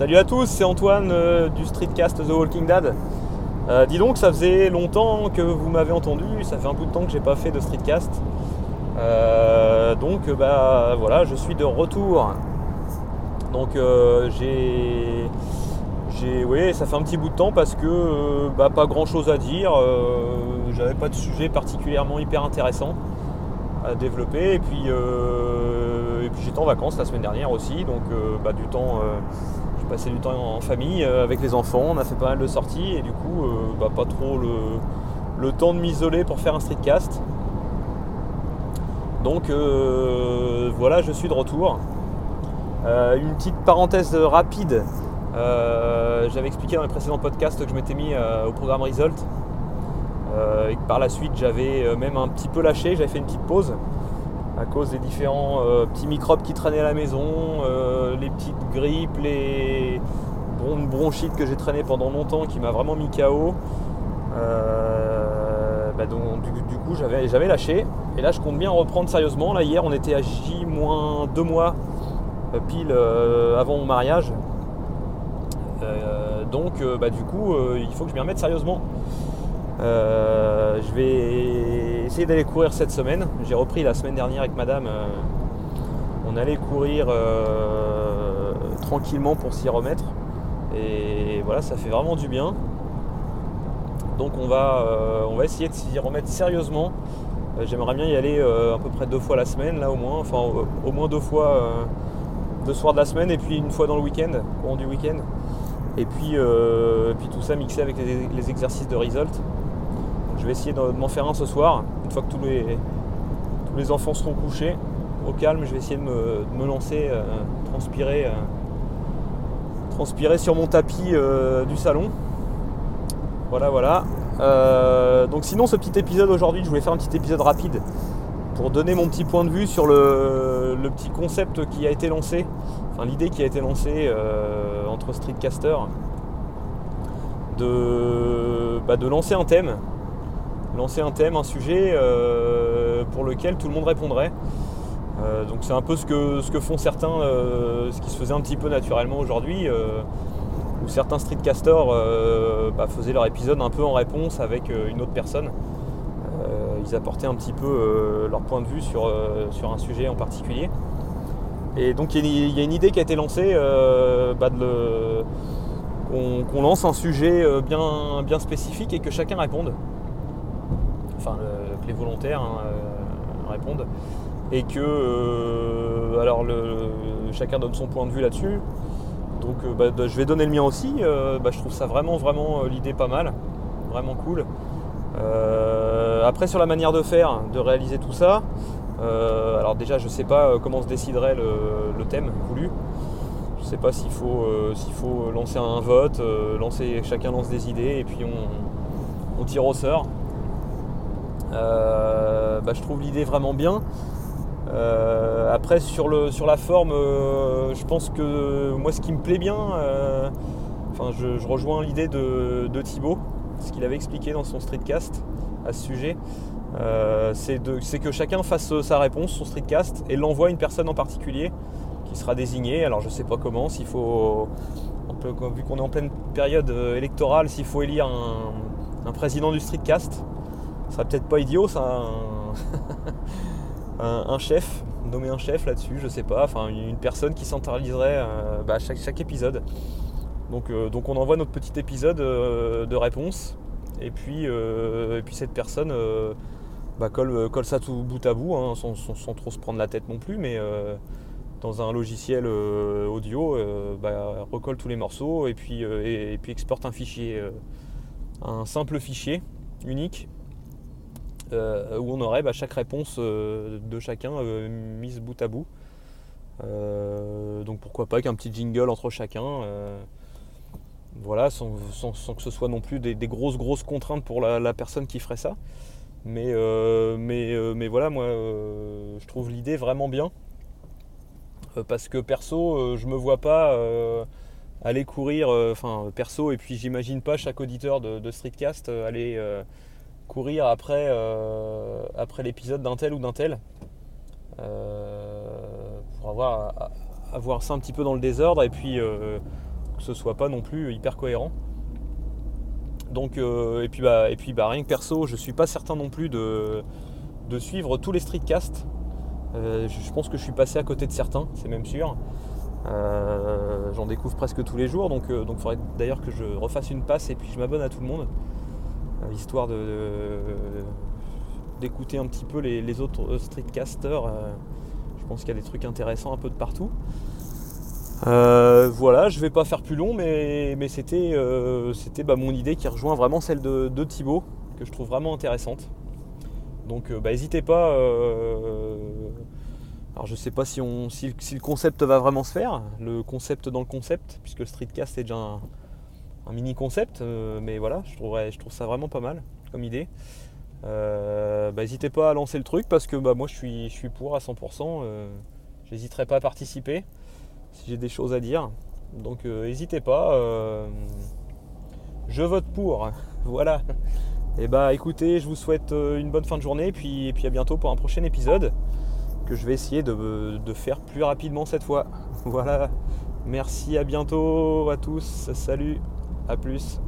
Salut à tous, c'est Antoine euh, du Streetcast The Walking Dead. Euh, dis donc, ça faisait longtemps que vous m'avez entendu, ça fait un bout de temps que j'ai pas fait de Streetcast. Euh, donc bah voilà, je suis de retour. Donc j'ai. J'ai. Oui, ça fait un petit bout de temps parce que bah, pas grand chose à dire. J'avais pas de sujet particulièrement hyper intéressant à développer. Et puis, et puis j'étais en vacances la semaine dernière aussi, donc bah, du temps passé du temps en famille euh, avec les enfants, on a fait pas mal de sorties et du coup euh, bah, pas trop le, temps de m'isoler pour faire un streetcast. Donc euh, voilà, je suis de retour. une petite parenthèse rapide. J'avais expliqué dans les précédents podcasts que je m'étais mis au programme Result. et que par la suite j'avais même un petit peu lâché, j'avais fait une petite pause à cause des différents euh, petits microbes qui traînaient à la maison, euh, les petites grippes, les bronchites que j'ai traîné pendant longtemps qui m'a vraiment mis KO. Euh, bah donc, du, coup j'avais, j'avais lâché et là je compte bien reprendre sérieusement. Là hier on était à J-2 mois pile avant mon mariage. donc bah, du coup il faut que je m'y remette sérieusement. Je vais essayer d'aller courir cette semaine. J'ai repris la semaine dernière avec madame. Euh, on allait courir euh, tranquillement pour s'y remettre. Et voilà, ça fait vraiment du bien. Donc on va, euh, on va essayer de s'y remettre sérieusement. J'aimerais bien y aller à peu près deux fois la semaine, là au moins. Enfin, au, moins deux fois, deux soirs de la semaine et puis une fois dans le week-end, courant du week-end. Et puis, puis tout ça mixé avec les, exercices de Result. Je vais essayer de m'en faire un ce soir une fois que tous les, tous les enfants seront couchés, au calme, je vais essayer de me, lancer, euh, transpirer, euh, transpirer sur mon tapis euh, du salon. Voilà, voilà. donc sinon, ce petit épisode aujourd'hui, je voulais faire un petit épisode rapide pour donner mon petit point de vue sur le, petit concept qui a été lancé, enfin l'idée qui a été lancée entre streetcasters de, bah, de lancer un thème lancer un thème, un sujet euh, pour lequel tout le monde répondrait. Euh, donc c'est un peu ce que, font certains, euh, ce qui se faisait un petit peu naturellement aujourd'hui, où certains streetcasters bah, faisaient leur épisode un peu en réponse avec une autre personne. ils apportaient un petit peu leur point de vue sur, un sujet en particulier. Et donc il y, a une idée qui a été lancée bah, qu'on lance un sujet bien spécifique et que chacun réponde enfin que les volontaires hein, euh, répondent, et que euh, alors chacun donne son point de vue là-dessus. Donc euh, bah, je vais donner le mien aussi. Bah, je trouve ça vraiment vraiment l'idée pas mal, vraiment cool. après sur la manière de faire, de réaliser tout ça, alors déjà je sais pas comment se déciderait le, thème voulu. Je sais pas s'il faut, faut lancer un vote, lancer, chacun lance des idées et puis on, on tire au sort. Euh, bah, je trouve l'idée vraiment bien. Euh, après sur, le, sur la forme, euh, je pense que moi ce qui me plaît bien, je, rejoins l'idée de, de, Thibaut, ce qu'il avait expliqué dans son streetcast à ce sujet. c'est que chacun fasse sa réponse, son streetcast, et l'envoie à une personne en particulier qui sera désignée. Alors je sais pas comment, s'il faut, vu qu'on est en pleine période électorale, s'il faut élire un président du streetcast, ce serait peut-être pas idiot ça un, chef nommer un chef là-dessus je sais pas enfin une personne qui centraliserait euh, bah, chaque, épisode. Donc, euh, donc on envoie notre petit épisode euh, de réponse et puis, et puis cette personne bah, colle, colle, ça tout bout à bout hein, sans, trop se prendre la tête non plus mais dans un logiciel audio bah, recolle tous les morceaux et puis, et puis exporte un fichier un simple fichier unique euh, où on aurait bah, chaque réponse euh, de chacun euh, mise bout à bout. donc pourquoi pas qu'un petit jingle entre chacun voilà, sans, que ce soit non plus des, grosses grosses contraintes pour la, personne qui ferait ça. Mais, voilà, moi je trouve l'idée vraiment bien. parce que perso, je me vois pas aller courir, enfin perso, et puis j'imagine pas chaque auditeur de Streetcast aller courir après, euh, après l'épisode d'un tel ou d'un tel. Euh, pour avoir, avoir ça un petit peu dans le désordre et puis euh, que ce soit pas non plus hyper cohérent. Donc, et puis, bah, et puis bah, rien que perso, je suis pas certain non plus de, de suivre tous les streetcasts. je pense que je suis passé à côté de certains, c'est même sûr. J'en découvre presque tous les jours, donc il faudrait d'ailleurs que je refasse une passe et puis je m'abonne à tout le monde, histoire de, d'écouter un petit peu les, autres streetcasters. Euh, je pense qu'il y a des trucs intéressants un peu de partout. Euh, voilà, je vais pas faire plus long, mais, mais c'était euh, bah, mon idée qui rejoint vraiment celle de, de, Thibaut, que je trouve vraiment intéressante. Donc bah, n'hésitez pas. alors je sais pas si, on, si, le concept va vraiment se faire, le concept dans le concept, puisque le streetcast est déjà un, mini concept, mais voilà, je, je trouve ça vraiment pas mal comme idée. Euh, bah, n'hésitez pas à lancer le truc parce que bah, moi je suis, pour à 100%. Euh, j'hésiterai pas à participer si j'ai des choses à dire. Donc euh, n'hésitez pas. je vote pour. voilà. Et bah écoutez, je vous souhaite une bonne fin de journée et puis, et puis à bientôt pour un prochain épisode que je vais essayer de faire plus rapidement cette fois. Voilà. Merci, à bientôt à tous. Salut, à plus.